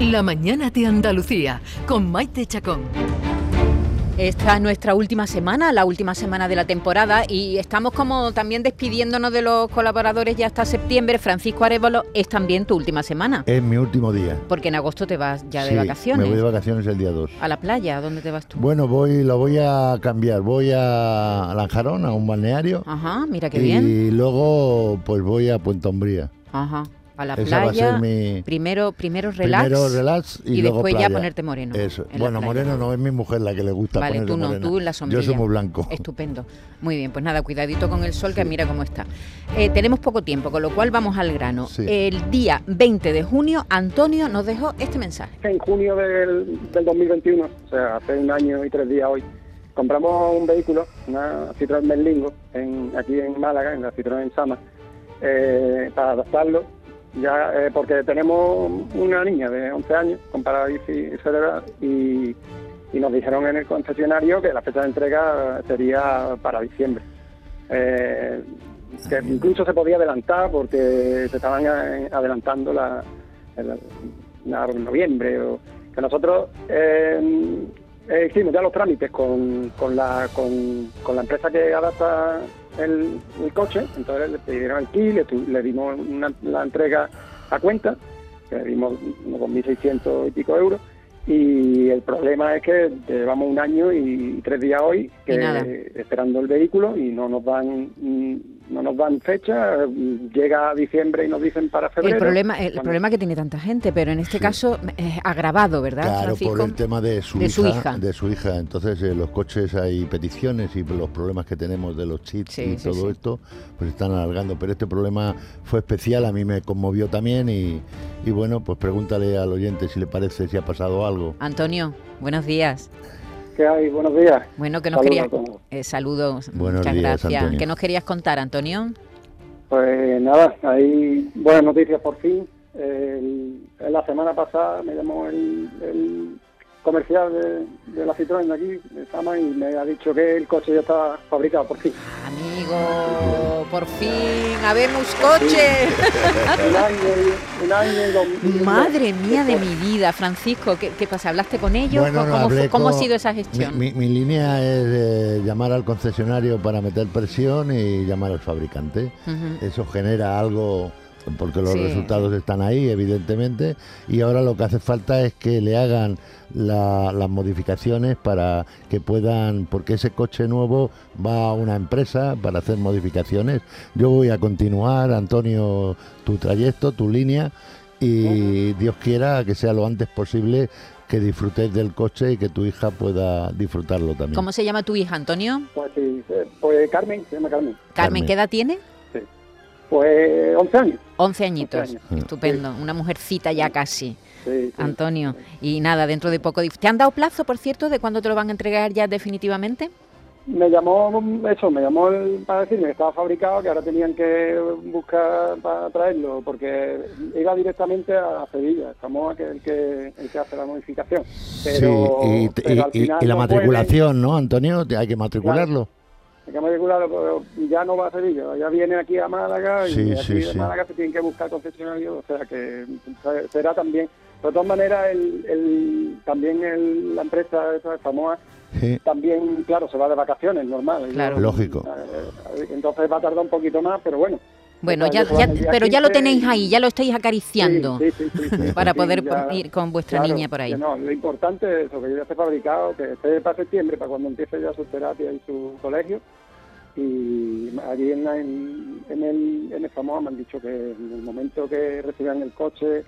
La mañana de Andalucía con Maite Chacón. Esta es nuestra última semana, la última semana de la temporada y estamos como también despidiéndonos de los colaboradores ya hasta septiembre. Francisco Arevalo, es también tu última semana. Es mi último día. Porque en agosto te vas ya de Sí, vacaciones. Me voy de vacaciones el día 2. A la playa, ¿a dónde te vas tú? Bueno, voy, lo voy a cambiar. Voy a Lanjarón, a un balneario. Ajá, mira qué y bien. luego pues voy a Puente Umbría. Ajá. A la Esa va a playa. ser mi Primero, primero relax. primero relax y, y luego después ya ponerte moreno Eso. Bueno, moreno no es mi mujer la que le gusta Vale, tú no, morena. tú en la sombrilla. Yo soy muy blanco. Estupendo. Muy bien, pues nada, cuidadito con el sol, que mira cómo está. Eh, tenemos poco tiempo, con lo cual vamos al grano. Sí. El día 20 de junio, Antonio nos dejó este mensaje. En junio del, del 2021, o sea, hace un año y tres días hoy, compramos un vehículo, una Citroën Berlingo, en, aquí en Málaga, en la Citroën Sama, eh, para adaptarlo, ya eh, porque tenemos una niña de 11 años con parálisis cerebral y, y nos dijeron en el concesionario que la fecha de entrega sería para diciembre. Eh, que incluso se podía adelantar porque se estaban eh, adelantando la, el- la- noviembre o que nosotros eh, eh, hicimos ya los trámites con, con la con, con la empresa que adapta el, el coche entonces le pidieron kit le, tu- le dimos una- la entrega a cuenta que le dimos unos 2.600 y pico euros y el problema es que llevamos un año y tres días hoy que esperando el vehículo y no nos dan mm, no nos dan fecha llega a diciembre y nos dicen para febrero El problema, el Cuando- problema que tiene tanta gente, pero en este caso es agravado, ¿verdad, Claro, Francisco? por el tema de su, De hija, su hija. De su hija. Entonces, eh, los coches hay peticiones y los problemas que tenemos de los chips Sí, y sí, todo sí. esto, pues están alargando. Pero este problema fue especial, a mí me conmovió también y, y bueno, pues pregúntale al oyente si le parece si ha pasado algo. Antonio, buenos días. ¿Qué hay? Buenos días. Bueno, que nos Saludos querías... eh, saludos, Buenos muchas días, gracias. Antonio. ¿Qué nos querías contar, Antonio? Pues nada, hay buenas noticias por fin. El- en la semana pasada me llamó el, el comercial de, de la Citroën de aquí, de Sama, y me ha dicho que el coche ya está fabricado por fin. Amigo, por fin, habemos coche. un año un año y dos meses. Madre mía de mi vida, Francisco, ¿qué, qué pasa? ¿Hablaste con ellos? Bueno, ¿Cómo, no, cómo fue- hablé cómo ha sido esa gestión? mi- mi línea es eh, llamar al concesionario para meter presión y llamar al fabricante. Eso genera algo, porque los Sí. resultados están ahí, evidentemente, y ahora lo que hace falta es que le hagan la- las modificaciones para que puedan, porque ese coche nuevo va a una empresa para hacer modificaciones. Yo voy a continuar, Antonio, tu trayecto, tu línea, y Dios quiera que sea lo antes posible que disfrutes del coche y que tu hija pueda disfrutarlo también. ¿Cómo se llama tu hija, Antonio? Pues sí, eh, pues Carmen, se llama Carmen. Carmen, Carmen. ¿qué edad tiene? Pues 11 años. 11 añitos. 11 años. Estupendo. Una mujercita ya casi, Sí, sí. Antonio. Y nada, dentro de poco. dif- ¿Te han dado plazo, por cierto, de cuándo te lo van a entregar ya definitivamente? Me llamó, eso, me llamó el- para decirme que estaba fabricado, que ahora tenían que buscar para traerlo, porque iba directamente a Sevilla, estamos el que, el que hace la modificación. Pero, sí, y, pero al y- y- final y la no matriculación, ¿no, Antonio? Hay que matricularlo. Hay que matricularlo, pero ya no va a Sevilla, ya viene aquí a Málaga y Sí, aquí sí, de sí. Málaga se tienen que buscar concesionarios, o sea que se- será también. De todas maneras, el, el- también el- la empresa esa de Samoa Sí. también, claro, se va de vacaciones, normal. Claro. Lógico. Eh, Entonces va a tardar un poquito más, pero bueno. Bueno, ya, ya- pero ya lo 15 tenéis ahí, ya lo estáis acariciando Sí, sí, sí, para poder ya- ir con vuestra claro, niña por ahí. no, lo importante es eso, que ya esté fabricado, que esté para septiembre, para cuando empiece ya su terapia y su colegio. Y allí en, en, en el, en el Samoa me han dicho que en el momento que reciban el coche,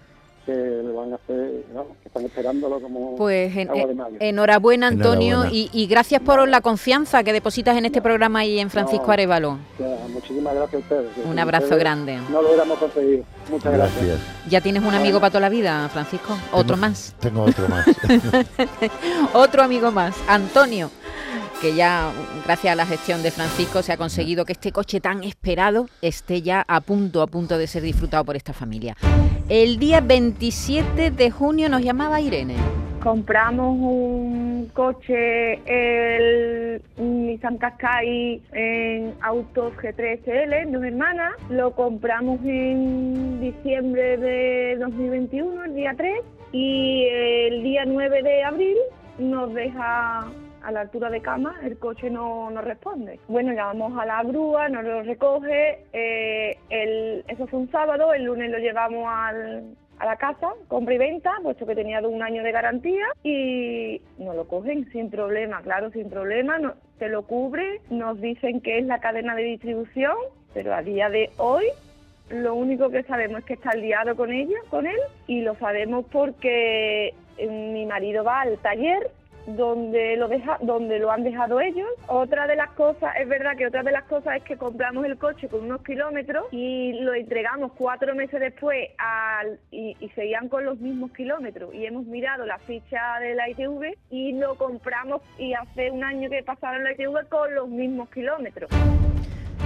que lo van a hacer, vamos, que están esperándolo como Pues en- agua de mayo. enhorabuena, Antonio, Enhorabuena. Y, y gracias por la confianza que depositas en este programa y en Francisco No. Arevalo. Muchísimas gracias a ustedes. Un abrazo ustedes grande. No lo hubiéramos conseguido. Muchas gracias. Gracias. ¿Ya tienes un amigo para toda la vida, Francisco? Otro Tengo- más. Tengo otro más. Otro amigo más, Antonio, que ya gracias a la gestión de Francisco se ha conseguido que este coche tan esperado esté ya a punto, a punto de ser disfrutado por esta familia. El día 27 de junio nos llamaba Irene. Compramos un coche, el Nissan Qashqai en Autos G3 SL, dos hermanas. Lo compramos en diciembre de 2021, el día 3. y el día 9 de abril nos deja a la altura de cama, el coche no, no responde. Bueno, llamamos a la grúa, nos lo recoge, eh, el, eso fue un sábado, el lunes lo llevamos al, a la casa, compra y venta, puesto que tenía un año de garantía y nos lo cogen sin problema, claro, sin problema, no, se lo cubre, nos dicen que es la cadena de distribución, pero a día de hoy lo único que sabemos es que está liado con ella, con él, y lo sabemos porque eh, mi marido va al taller donde lo deja, donde lo han dejado ellos. Otra de las cosas, es verdad que otra de las cosas es que compramos el coche con unos kilómetros y lo entregamos cuatro meses después al, y, y seguían con los mismos kilómetros. Y hemos mirado la ficha de la ITV y lo compramos y hace un año que pasaron la ITV con los mismos kilómetros.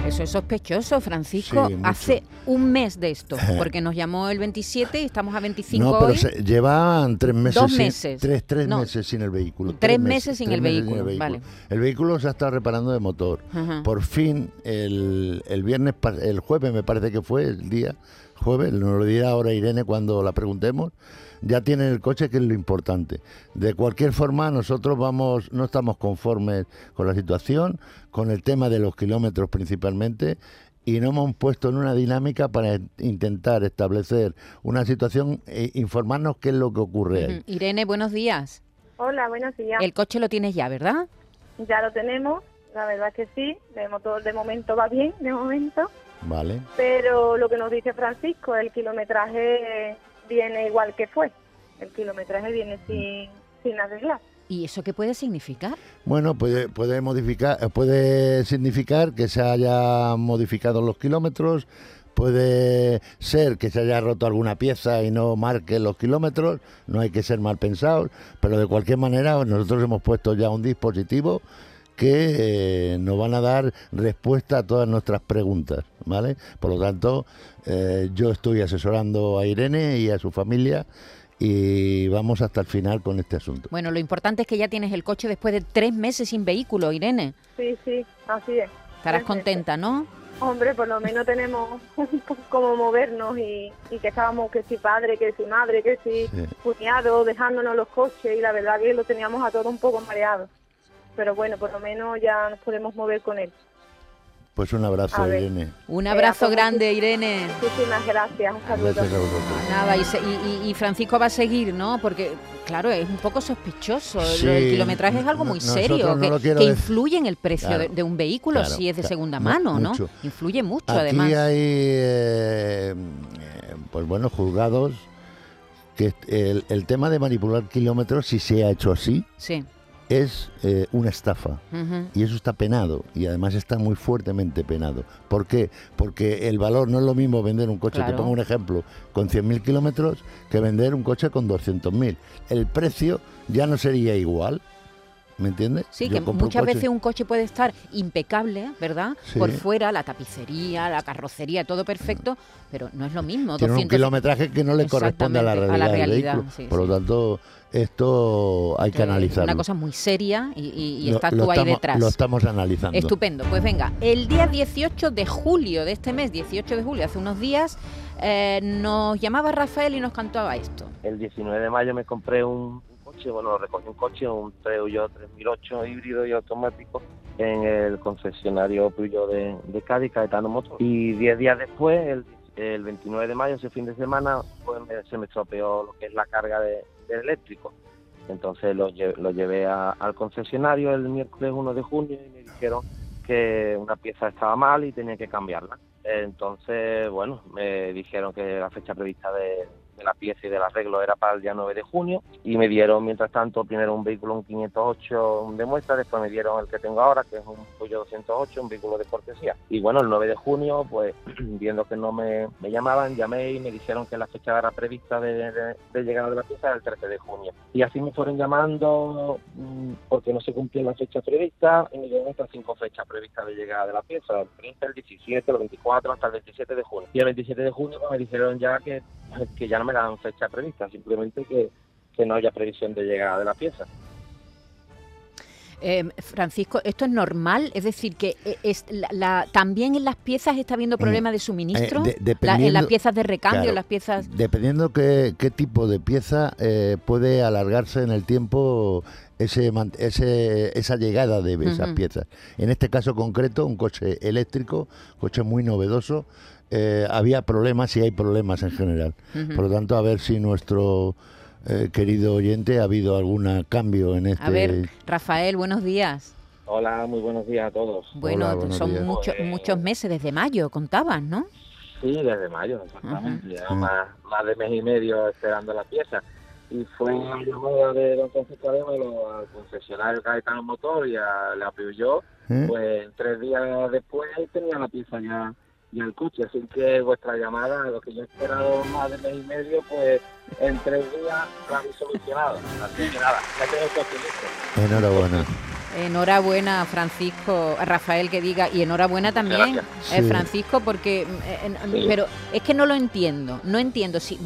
Eso es sospechoso, Francisco. Sí. Hace un mes de esto, porque nos llamó el 27 y estamos a 25 No, pero hoy. se- llevan tres meses. Dos sin- tres tres No. meses sin el vehículo. Tres meses sin tres el meses vehículo, vale. El vehículo se ha estado reparando de motor. Ajá. Por fin, el, el viernes, el jueves me parece que fue el día, jueves, nos lo dirá ahora Irene cuando la preguntemos, ya tienen el coche, que es lo importante. De cualquier forma, nosotros vamos, no estamos conformes con la situación, con el tema de los kilómetros principalmente, y nos hemos puesto en una dinámica para intentar establecer una situación e informarnos qué es lo que ocurre ahí. Irene, buenos días. Hola, buenos días. El coche lo tienes ya, ¿verdad? Ya lo tenemos, la verdad es que sí, de, motor, de momento va bien, de momento, ¿Vale? pero lo que nos dice Francisco, el kilometraje viene igual que fue, el kilometraje viene sin, sin arreglar. ¿Y eso qué puede significar? Bueno, puede, puede modificar, puede significar que se haya modificado los kilómetros, puede ser que se haya roto alguna pieza y no marque los kilómetros, no hay que ser mal pensados, pero de cualquier manera nosotros hemos puesto ya un dispositivo que eh, nos van a dar respuesta a todas nuestras preguntas, ¿vale? Por lo tanto, eh, yo estoy asesorando a Irene y a su familia y vamos hasta el final con este asunto. Bueno, lo importante es que ya tienes el coche después de tres meses sin vehículo, Irene. Sí, sí, así es. Estarás contenta, ¿no? Hombre, por lo menos tenemos cómo movernos y, y que estábamos que si padre, que si madre, que si Sí. cuñado, dejándonos los coches y la verdad que lo teníamos a todos un poco mareados. Pero bueno, por lo menos ya nos podemos mover con él. Pues un abrazo. Irene. Un Eh, abrazo grande, Irene. Muchísimas gracias, un saludo. Gracias a vosotros. Nada, y, se- y- y- Francisco va a seguir, ¿no? Porque, claro, es un poco sospechoso. Sí, del kilometraje es algo muy serio, no que, que influye en el precio de, Claro, de un vehículo claro, si es de claro, segunda mano, ¿no? mucho. Influye mucho, Aquí además. hay, eh, pues bueno, juzgados que el, el tema de manipular kilómetros, si se ha hecho así, Sí. Es eh, una estafa. Y eso está penado, y además está muy fuertemente penado. ¿Por qué? Porque el valor no es lo mismo vender un coche, te pongo un ejemplo, con 100.000 kilómetros que vender un coche con 200.000. El precio ya no sería igual, ¿me entiendes? Sí, Yo que un muchas veces un coche puede estar impecable, ¿verdad? Sí. Por fuera, la tapicería, la carrocería, todo perfecto, pero no es lo mismo. Tiene un 200 kilometraje que no le corresponde a la realidad, a la del realidad, vehículo. sí, Por sí. lo tanto, esto hay que analizarlo. Una cosa muy seria y, y- y Lo- estás tú ahí estamos- detrás. Lo estamos analizando. Estupendo. Pues venga, el día 18 de julio de este mes, 18 de julio, hace unos días, eh, nos llamaba Rafael y nos cantaba esto. El 19 de mayo me compré un, un coche, bueno, recogí un coche, un Peugeot 3008 híbrido y automático en el concesionario Peugeot de, de Cádiz, Caetano Motor. Y 10 días después, el, el 29 de mayo, ese fin de semana, pues me- se me estropeó lo que es la carga de, eléctrico. Entonces lo, lo llevé al concesionario el miércoles 1 de junio y me dijeron que una pieza estaba mal y tenía que cambiarla. Entonces, bueno, me dijeron que la fecha prevista de, de la pieza y del arreglo era para el día 9 de junio y me dieron, mientras tanto, primero un vehículo, un 508 de muestra, después me dieron el que tengo ahora, que es un Peugeot 208, un vehículo de cortesía. Y bueno, el 9 de junio, pues viendo que no me, me llamaban, llamé y me dijeron que la fecha era prevista de, de- de llegada de la pieza era el 13 de junio. Y así me fueron llamando mm, porque no se cumplía la fecha prevista y me dieron estas cinco fechas previstas de llegada de la pieza, el 30, el 17, el 24 hasta el 27 de junio. Y el 27 de junio pues, me dijeron ya que, que ya no me dan fecha prevista, simplemente que, que no haya previsión de llegada de la pieza. Eh, Francisco, ¿esto es normal? Es decir, que eh, es la, también en las piezas está habiendo problemas de suministro, en las piezas de recambio, las piezas... Dependiendo qué, qué tipo de pieza puede alargarse en el tiempo ese, ese, esa llegada de esas piezas. En este caso concreto, un coche eléctrico, coche muy novedoso, eh, había problemas y hay problemas en general. Por lo tanto, a ver si nuestro eh, querido oyente ha habido algún cambio en este... A ver, Rafael, buenos días. Hola, muy buenos días a todos. Bueno, son muchos pues, muchos meses, desde mayo, contabas, ¿no? Sí, desde mayo, exactamente. más, más de mes y medio esperando la pieza y fue una llamada de don Francisco Arémelo al concesionario Caetano Motor y a la Peugeot, ¿Eh? pues tres días después tenía la pieza ya y el coche, así que vuestra llamada, lo que yo he esperado más de mes y medio, pues en tres días la habéis solucionado. Así que nada, ya tengo Enhorabuena. Enhorabuena, Francisco, Rafael que diga, y enhorabuena también, eh, Francisco, porque, eh, pero es que no lo entiendo, no entiendo, si,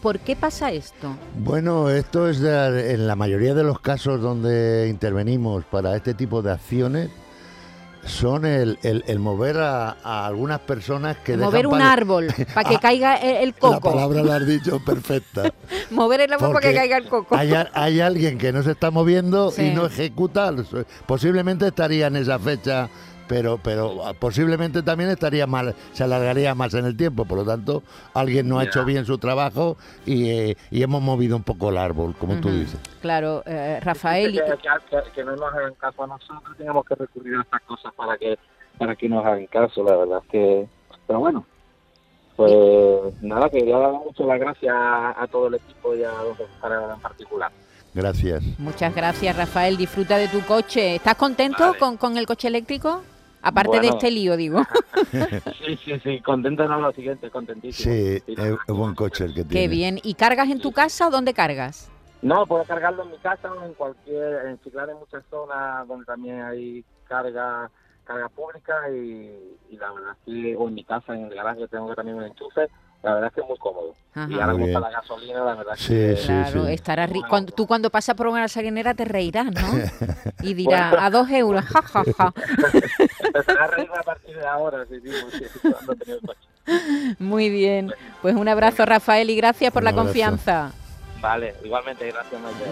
¿por qué pasa esto? Bueno, esto es en la mayoría de los casos donde intervenimos para este tipo de acciones, son el, el, mover a, algunas personas que mover un árbol para que caiga el, coco. La palabra la has dicho perfecta. mover el árbol para que caiga el coco. Hay, hay, alguien que no se está moviendo y no ejecuta. Posiblemente estaría en esa fecha pero, pero ah, posiblemente también estaría mal, se alargaría más en el tiempo, por lo tanto, alguien no ha hecho bien su trabajo y, eh, y, hemos movido un poco el árbol, como tú dices. Claro, eh, Rafael. Que, no nos hagan caso a nosotros, tenemos que recurrir a estas cosas para que, para que nos hagan caso, la verdad es que. Pero bueno, pues nada, quería dar mucho las gracias a, todo el equipo y a los en particular. Gracias. Muchas gracias, Rafael. Disfruta de tu coche. ¿Estás contento con, con el coche eléctrico? Aparte de este lío, digo. sí, sí, sí, contento no, lo siguiente, contentísimo. Sí, es un buen coche el que tiene. Qué bien. ¿Y cargas en tu casa o dónde cargas? No, puedo cargarlo en mi casa o en cualquier, en Chiclana en muchas zonas donde también hay carga carga pública y, la verdad que, o en mi casa, en el garaje tengo que también un enchufe, la verdad es que es muy cómodo. Y ahora como la gasolina, la verdad sí, que... Sí, claro, sí. estará cuando, tú cuando pasas por una gasolinera te reirás, ¿no? Y dirás, a dos euros, ja, ja, ja. Empezará a reír a partir de ahora, sí, sí. Muy bien. Pues un abrazo, Rafael, y gracias por la confianza. Vale, igualmente, gracias Maite.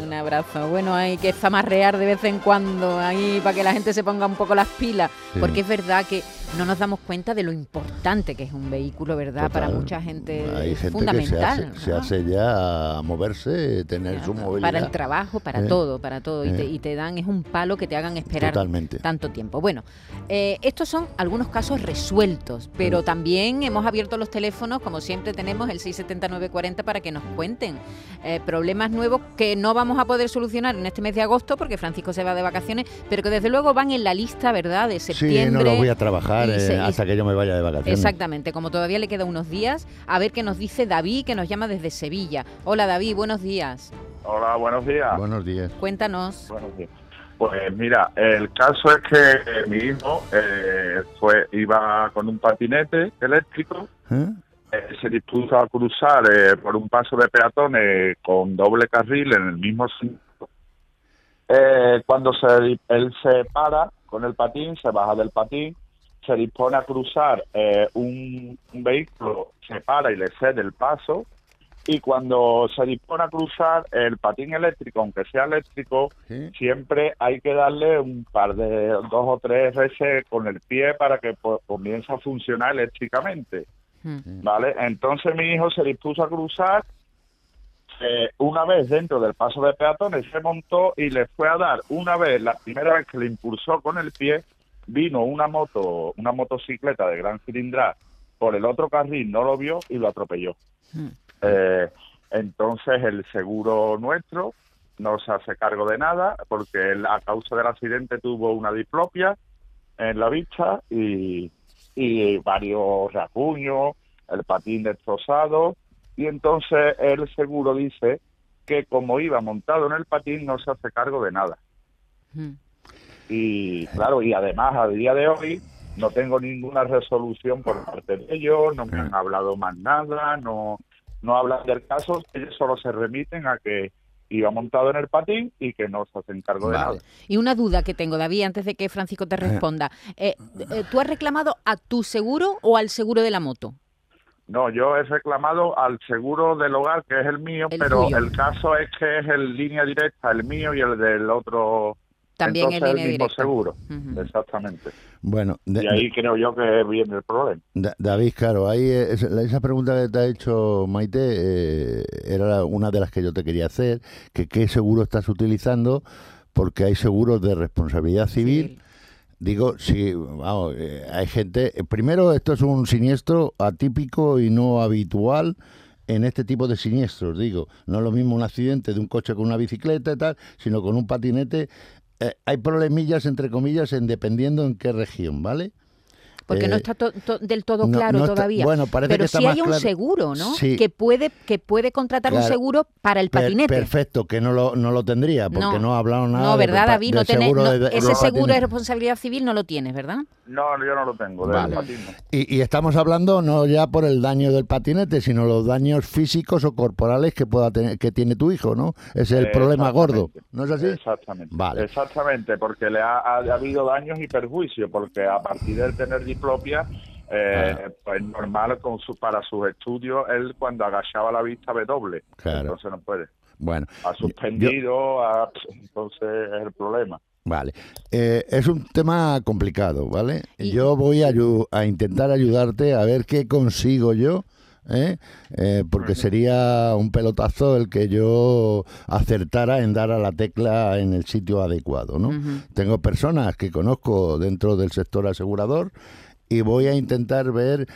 Un abrazo. Bueno, hay que zamarrear de vez en cuando ahí para que la gente se ponga un poco las pilas, porque es verdad que no nos damos cuenta de lo importante que es un vehículo, ¿verdad? Para mucha gente hay gente fundamental. Que se, hace, ya a moverse, tener su movilidad. Para el trabajo, para eh, todo, para todo. Y, te, eh. y, te, dan, es un palo que te hagan esperar tanto tiempo. Bueno, eh, estos son algunos casos resueltos, pero también hemos abierto los teléfonos, como siempre tenemos el 67940 para que nos cuenten eh, problemas nuevos que no vamos a poder solucionar en este mes de agosto porque Francisco se va de vacaciones, pero que desde luego van en la lista, ¿verdad?, de septiembre. Sí, no los voy a trabajar eh, hasta que yo me vaya de vacaciones. Exactamente, como todavía le queda unos días, a ver qué nos dice David, que nos llama desde Sevilla. Hola David, buenos días. Hola, buenos días. Buenos días. Cuéntanos. Buenos días. Pues mira, el caso es que mi hijo eh, fue iba con un patinete eléctrico eh, se dispuso a cruzar eh, por un paso de peatones con doble carril en el mismo. Eh, cuando se, él se para con el patín, se baja del patín, se dispone a cruzar un, vehículo, se para y le cede el paso, y cuando se dispone a cruzar el patín eléctrico, aunque sea eléctrico, siempre hay que darle un par de dos o tres veces con el pie para que pues, comience a funcionar eléctricamente. ¿Vale? Entonces mi hijo se dispuso a cruzar. Eh, una vez dentro del paso de peatones se montó y le fue a dar una vez, la primera vez que le impulsó con el pie, vino una moto, una motocicleta de gran cilindrada por el otro carril, no lo vio y lo atropelló. Eh, entonces el seguro nuestro no se hace cargo de nada porque él, a causa del accidente tuvo una diplopia en la vista y, y varios rasguños, el patín destrozado, y entonces el seguro dice que como iba montado en el patín no se hace cargo de nada. Hmm. Y claro, y además a día de hoy no tengo ninguna resolución por parte de ellos, no me han hablado más nada, no, no hablan del caso, ellos solo se remiten a que iba montado en el patín y que no se hace cargo de nada. Y una duda que tengo, David, antes de que Francisco te responda. Eh, eh, ¿Tú has reclamado a tu seguro o al seguro de la moto? No, yo he reclamado al seguro del hogar, que es el mío, pero el caso es que es el línea directa, el mío y el del otro. También el línea mismo seguro, exactamente. Bueno, y ahí creo yo que viene el problema. David, claro, ahí esa pregunta que te ha hecho Maite eh, era una de las que yo te quería hacer, que qué seguro estás utilizando, porque hay seguros de responsabilidad civil Digo, sí, vamos, eh, hay gente. Eh, primero, esto es un siniestro atípico y no habitual en este tipo de siniestros. Digo, no es lo mismo un accidente de un coche con una bicicleta y tal, sino con un patinete. Eh, hay problemillas, entre comillas, en dependiendo en qué región, ¿vale? Porque no eh, está del todo claro todavía. bueno, parece Pero que sí hay un seguro, ¿no? Que puede que puede contratar un seguro para el patinete. perfecto, que no lo, no lo tendría, porque no, ha hablado nada. No, ¿verdad, David? No ese seguro de responsabilidad civil no lo tienes, ¿verdad? No, yo no lo tengo, Y, y, estamos hablando no ya por el daño del patinete, sino los daños físicos o corporales que pueda tener, que tiene tu hijo, ¿no? Ese es el problema gordo, ¿no es así? Exactamente. Vale. Exactamente, porque le ha, ha, habido daños y perjuicios, porque a partir de tener diplopia, eh, pues normal con su, para sus estudios, él cuando agachaba la vista ve doble, claro. entonces no puede. Bueno, ha suspendido, entonces es el problema. Vale. Eh, es un tema complicado, ¿vale? Yo voy a, a, intentar ayudarte a ver qué consigo yo, ¿eh? Eh, porque sería un pelotazo el que yo acertara en dar a la tecla en el sitio adecuado, ¿no? Tengo personas que conozco dentro del sector asegurador y voy a intentar ver,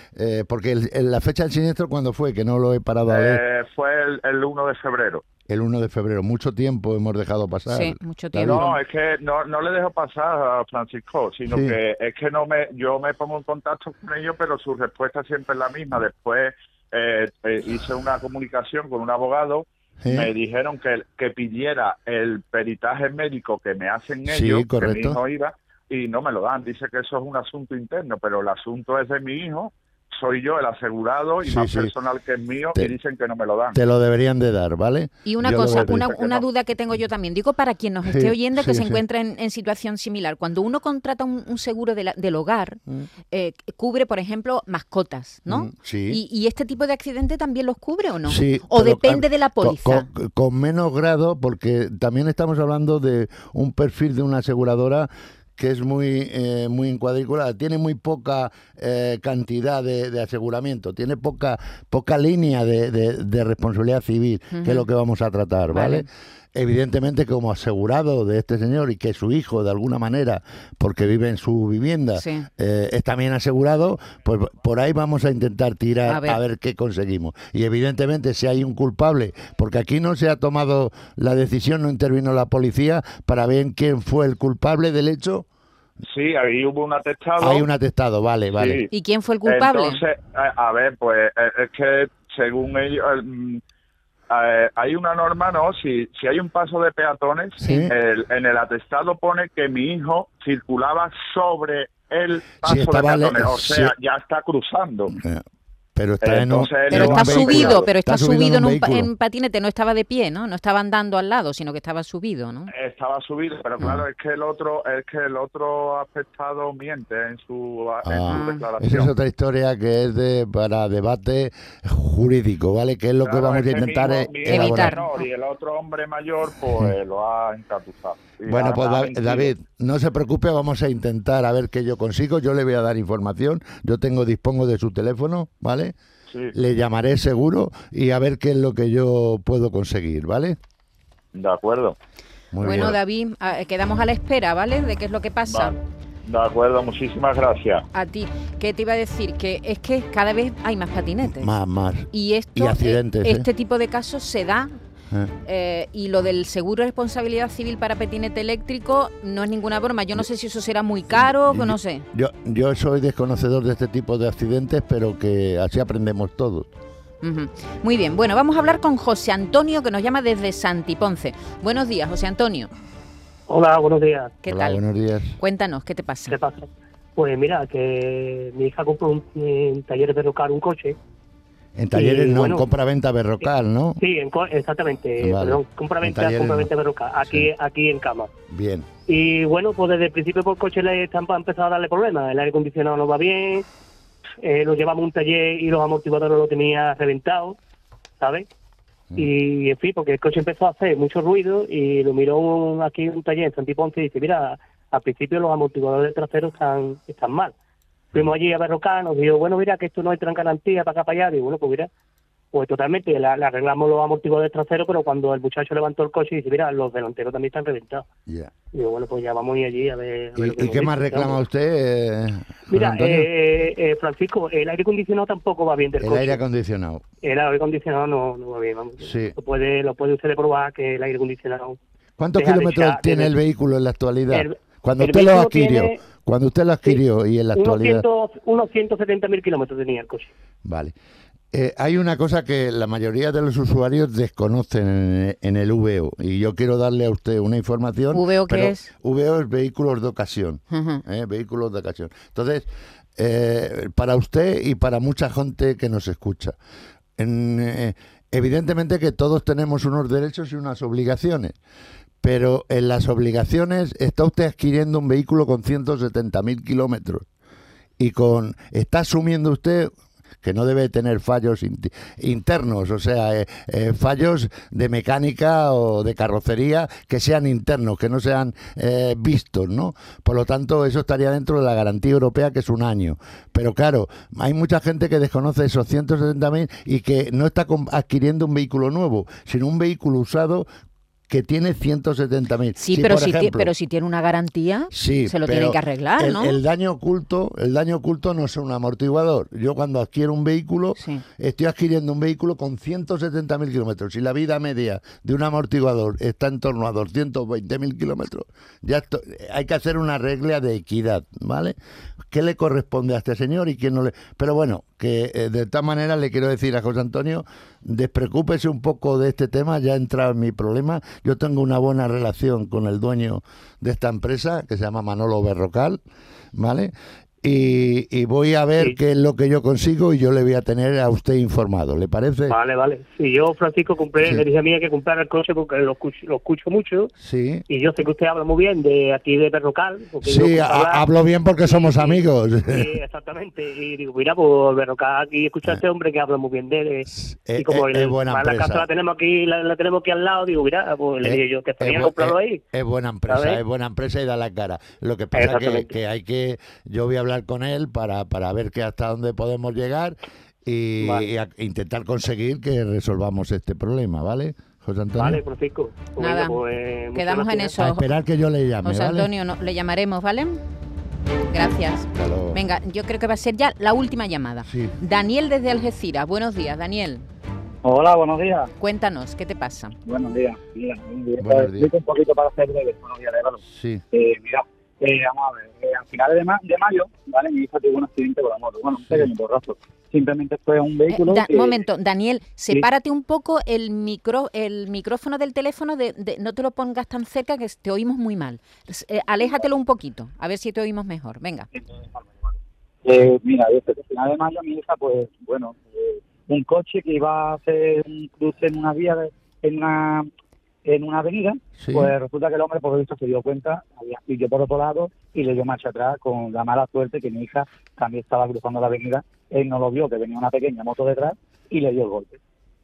porque la fecha del siniestro, ¿cuándo fue? Que no lo he parado a ver. fue el, el 1 de febrero el 1 de febrero. Mucho tiempo hemos dejado pasar. Sí, mucho tiempo. No, es que no, no le dejo pasar a Francisco, sino que es que no me, yo me pongo en contacto con ellos, pero su respuesta siempre es la misma. Después eh, eh, hice una comunicación con un abogado. Me dijeron que, que pidiera el peritaje médico que me hacen ellos, que mi hijo iba, y no me lo dan. Dice que eso es un asunto interno, pero el asunto es de mi hijo soy yo el asegurado y más personal que es mío y dicen que no me lo dan. Te lo deberían de dar, ¿vale? Y una cosa, una, una duda que tengo yo también, digo para quien nos esté oyendo que se encuentra en, situación similar, cuando uno contrata un, seguro del hogar, mm. eh, cubre, por ejemplo, mascotas, ¿no? Mm, sí. Y, este tipo de accidente también los cubre o no? Sí. ¿O depende de la póliza? con menos grado, porque también estamos hablando de un perfil de una aseguradora que es muy, eh, muy encuadriculada, tiene muy poca eh, cantidad de, aseguramiento, tiene poca, poca línea de, de, responsabilidad civil, que es lo que vamos a tratar, ¿vale? Evidentemente como asegurado de este señor y que su hijo de alguna manera, porque vive en su vivienda, eh, es también asegurado, pues por ahí vamos a intentar tirar a ver. qué conseguimos. Y evidentemente si hay un culpable, porque aquí no se ha tomado la decisión, no intervino la policía para ver quién fue el culpable del hecho. Sí, ahí hubo un atestado. Hay un atestado, vale, vale. ¿Y quién fue el culpable? Entonces, a, ver, pues eh, es que según ellos, mm, eh, hay una norma, ¿no? Si, si hay un paso de peatones, en el atestado pone que mi hijo circulaba sobre el paso de peatones, o sea, ya está cruzando. Pero está, en pero está subido, pero está, subido, en, un, patinete, no estaba de pie, ¿no? No estaba andando al lado, sino que estaba subido, ¿no? Estaba subido, pero mm. claro, es que el otro es que el otro afectado miente en su, ah, declaración. Esa es otra historia que es de para debate jurídico, ¿vale? Que es lo que vamos a intentar evitar. y el otro hombre mayor pues lo ha encatuzado. Bueno, pues David, no se preocupe, vamos a intentar a ver qué yo consigo. Yo le voy a dar información. Yo tengo, dispongo de su teléfono, ¿vale? Le llamaré seguro y a ver qué es lo que yo puedo conseguir, ¿vale? De acuerdo. bueno, David, quedamos a la espera, ¿vale? De qué es lo que pasa. De acuerdo, muchísimas gracias. A ti. ¿Qué te iba a decir? Que es que cada vez hay más patinetes. Más, más. Y esto, accidentes, eh, este tipo de casos se da eh. Eh, y lo del seguro de responsabilidad civil para patinete eléctrico no es ninguna broma. Yo no sé si eso será muy caro, o no sé. Yo, yo soy desconocedor de este tipo de accidentes, pero que así aprendemos todos. Muy bien, bueno, vamos a hablar con José Antonio, que nos llama desde Santiponce. Buenos días, José Antonio. Hola, buenos días. ¿Qué tal? Buenos días. Cuéntanos, ¿qué te pasa? ¿Qué pasa? Pues mira, que mi hija compró un, taller de rocar un coche En talleres Y, no, bueno, en compra-venta berrocal, ¿no? Sí, en exactamente, Vale. perdón, compra-venta, En compra-venta no. berrocal, aquí, Sí. aquí en cama. Bien. Y bueno, pues desde el principio por coche le están empezado a darle problemas. El aire acondicionado no va bien, eh, lo llevamos a un taller y los amortiguadores lo tenía reventado, ¿sabes? Mm. Y en fin, porque el coche empezó a hacer mucho ruido y lo miró un- aquí un taller en Santiponce y dice, mira, al principio los amortiguadores traseros están, están mal. Fuimos allí a Berrocal, nos dijo, bueno, mira, que esto no entra en garantía para acá, para allá. Y bueno, pues mira, pues totalmente, le, arreglamos los amortiguadores traseros, pero cuando el muchacho levantó el coche, dice, mira, los delanteros también están reventados. Ya. Y digo, bueno, pues ya vamos a ir allí a ver. a ver lo ¿Y, y qué más reclama usted, eh, Mira, eh, eh, Francisco, el aire acondicionado tampoco va bien del el coche. aire acondicionado. El aire acondicionado no, no va bien, vamos. Sí. Lo puede, lo puede usted probar que el aire acondicionado. ¿Cuántos kilómetros tiene el vehículo en la actualidad? El- cuando el usted lo adquirió, tiene- cuando usted lo adquirió y en la Unos, actualidad. 100, unos 170 mil kilómetros tenía el coche. Vale. Eh, hay una cosa que la mayoría de los usuarios desconocen en, en el VO y yo quiero darle a usted una información. ¿VO qué es? VO es vehículos de ocasión. ¿eh? Vehículos de ocasión. Entonces, eh, para usted y para mucha gente que nos escucha, en, eh, evidentemente que todos tenemos unos derechos y unas obligaciones. Pero en las obligaciones está usted adquiriendo un vehículo con 170.000 kilómetros y con está asumiendo usted que no debe tener fallos internos, o sea, eh, eh, fallos de mecánica o de carrocería que sean internos, que no sean eh, vistos, ¿no? Por lo tanto, eso estaría dentro de la garantía europea, que es un año. Pero claro, hay mucha gente que desconoce esos 170.000 y que no está adquiriendo un vehículo nuevo, sino un vehículo usado que tiene 170.000. Sí, Si, pero, por si, ejemplo, pero si tiene una garantía, Sí, se lo pero tienen que arreglar, el, ¿no? el daño oculto, el daño oculto no es un amortiguador. Yo cuando adquiero un vehículo, Sí. estoy adquiriendo un vehículo con 170.000 kilómetros. Si la vida media de un amortiguador está en torno a 220.000 kilómetros, ya esto- hay que hacer una regla de equidad, ¿vale? ¿Qué le corresponde a este señor y quién no le...? Pero bueno, que eh, de todas maneras le quiero decir a José Antonio, despreocúpese un poco de este tema, ya ha entrado en mi problema. Yo tengo una buena relación con el dueño de esta empresa, que se llama Manolo Berrocal, ¿vale? Y, y voy a ver Sí. qué es lo que yo consigo y yo le voy a tener a usted informado, ¿le parece? Vale, vale. Si yo, Francisco, compré, Sí. le dije a mí que comprara el coche porque lo escucho, lo escucho mucho. Sí. Y yo sé que usted habla muy bien de aquí de Berrocal. Sí, hablar. hablo bien porque somos amigos. Sí, exactamente. Y digo, mira, pues Berrocal aquí escucha a este hombre que habla muy bien de él. eh. Y como eh, el- es buena la empresa. casa la tenemos aquí, la, la tenemos aquí al lado, digo, mira, pues le Eh, dije yo que estaría comprado ahí. Es buena empresa, ¿sabes? es buena empresa y da la cara. Lo que pasa es que, que hay que, yo voy a hablar con él para, para ver que hasta dónde podemos llegar y, Vale. y a- intentar conseguir que resolvamos este problema, ¿vale, José Antonio? Vale, Francisco. Pues Nada, pues, quedamos en eso. A esperar que yo le llame, José ¿vale? Antonio, no, le llamaremos, ¿vale? Gracias. Venga, yo creo que va a ser ya la última llamada. Sí. Daniel desde Algeciras. Buenos días, Daniel. Hola, buenos días. Cuéntanos, ¿qué te pasa? Buenos días. Mira, buenos días. Explico un poquito para hacer breve. Buenos días, Álvaro. Sí. Eh, mira, eh, vamos a ver. eh, a finales de, ma- de mayo, ¿vale? Mi hija tuvo un accidente con la moto. Bueno, un pequeño borrazo. Simplemente fue un Eh, vehículo. Da- que- momento, Daniel, sepárate un poco el micro, el micrófono del teléfono, de, de- no te lo pongas tan cerca que te oímos muy mal. Eh, aléjatelo un poquito, a ver si te oímos mejor. Venga. Eh, mira, desde el final de mayo mi hija, pues, bueno, eh, un coche que iba a hacer un cruce en una vía, de- en una en una avenida, Sí. pues resulta que el hombre, por lo visto, se dio cuenta, había sitio por otro lado y le dio marcha atrás con la mala suerte que mi hija también estaba cruzando la avenida, él no lo vio, que venía una pequeña moto detrás y le dio el golpe.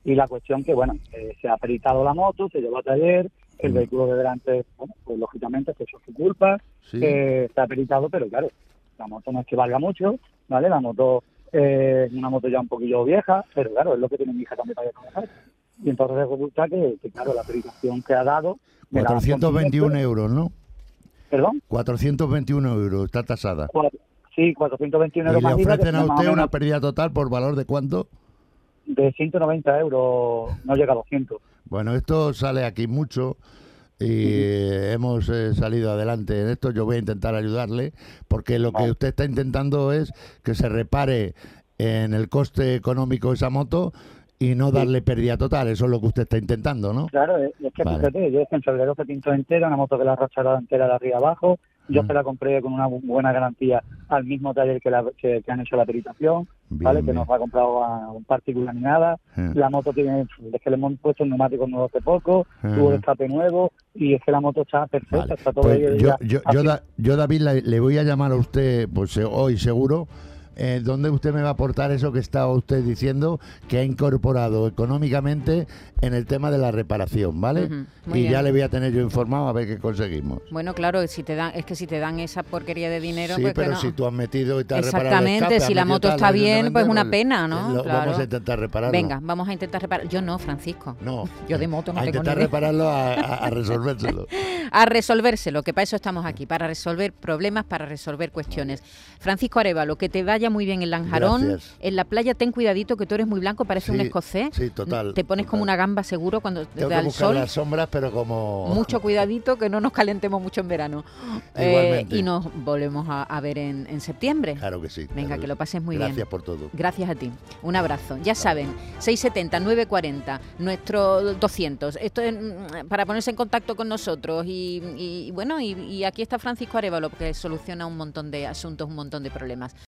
Y la cuestión que, bueno, eh, se ha peritado la moto, se llevó a taller, el Mm. vehículo de delante, bueno, pues lógicamente fue su culpa, Sí. eh, está peritado, pero claro, la moto no es que valga mucho, ¿vale? La moto eh, es una moto ya un poquillo vieja, pero claro, es lo que tiene mi hija también para trabajar. Y entonces resulta que, que, claro, la peritación que ha dado... me la dan con 421 siniestro. euros, ¿no? ¿Perdón? 421 euros, está tasada. Cuatro- sí, 421 Y euros le IVA, que ofrecen a usted una pérdida total por valor de cuánto? de 190 euros, no llega a 200. Bueno, esto sale aquí mucho y eh, hemos eh, salido adelante en esto. Yo voy a intentar ayudarle porque lo que usted está intentando es que se repare en el coste económico esa moto y no darle pérdida total. Eso es lo que usted está intentando, ¿no? Claro, es, es que Vale. fíjate, yo en febrero se pintó entera, una moto que la arrastraba entera de arriba abajo, Yo Mm. se la compré con una bu- buena garantía al mismo taller que, la- que, que han hecho la peritación, Bien, ¿vale? Que bien. no se ha comprado a un particular ni nada. Eh. La moto tiene, es que le hemos puesto neumáticos nuevos hace poco, Eh. tuvo de escape nuevo y es que la moto está perfecta, Vale. está todo Pues ahí yo, yo, yo. Da- yo, David, le, le voy a llamar a usted pues, eh, hoy seguro. Eh, ¿Dónde usted me va a aportar eso que estaba usted diciendo que ha incorporado económicamente en el tema de la reparación, ¿vale? Y bien. ya le voy a tener yo informado a ver qué conseguimos. Bueno, claro, si te dan, es que si te dan esa porquería de dinero, sí, pues que pero no. si tú has metido y te has reparado Exactamente, escape, si la moto tal, está bien, pues una pena, ¿no? lo- Claro. Vamos a intentar repararlo. Venga, vamos a intentar reparar. Yo no, Francisco. No. Yo de moto no a tengo intentar repararlo, a, a- a resolvérselo. A resolvérselo, que para eso estamos aquí, para resolver problemas, para resolver cuestiones. Francisco Arevalo, que te vaya muy bien en Lanjarón. Gracias. En la playa ten cuidadito, que tú eres muy blanco, parece un escocés. sí, total, Te pones como una gamba seguro cuando te da que el buscar sol. las sombras, pero como... Mucho cuidadito, que no nos calentemos mucho en verano. Eh, y nos volvemos a, a ver en, en septiembre. Claro que sí. Venga, claro que lo pases muy Gracias bien. por todo. Gracias a ti. Un abrazo. Ya saben, 670 940, nuestro 200. Esto es mm, para ponerse en contacto con nosotros. Y, y- y bueno, y, y aquí está Francisco Arevalo, que soluciona un montón de asuntos, un montón de problemas.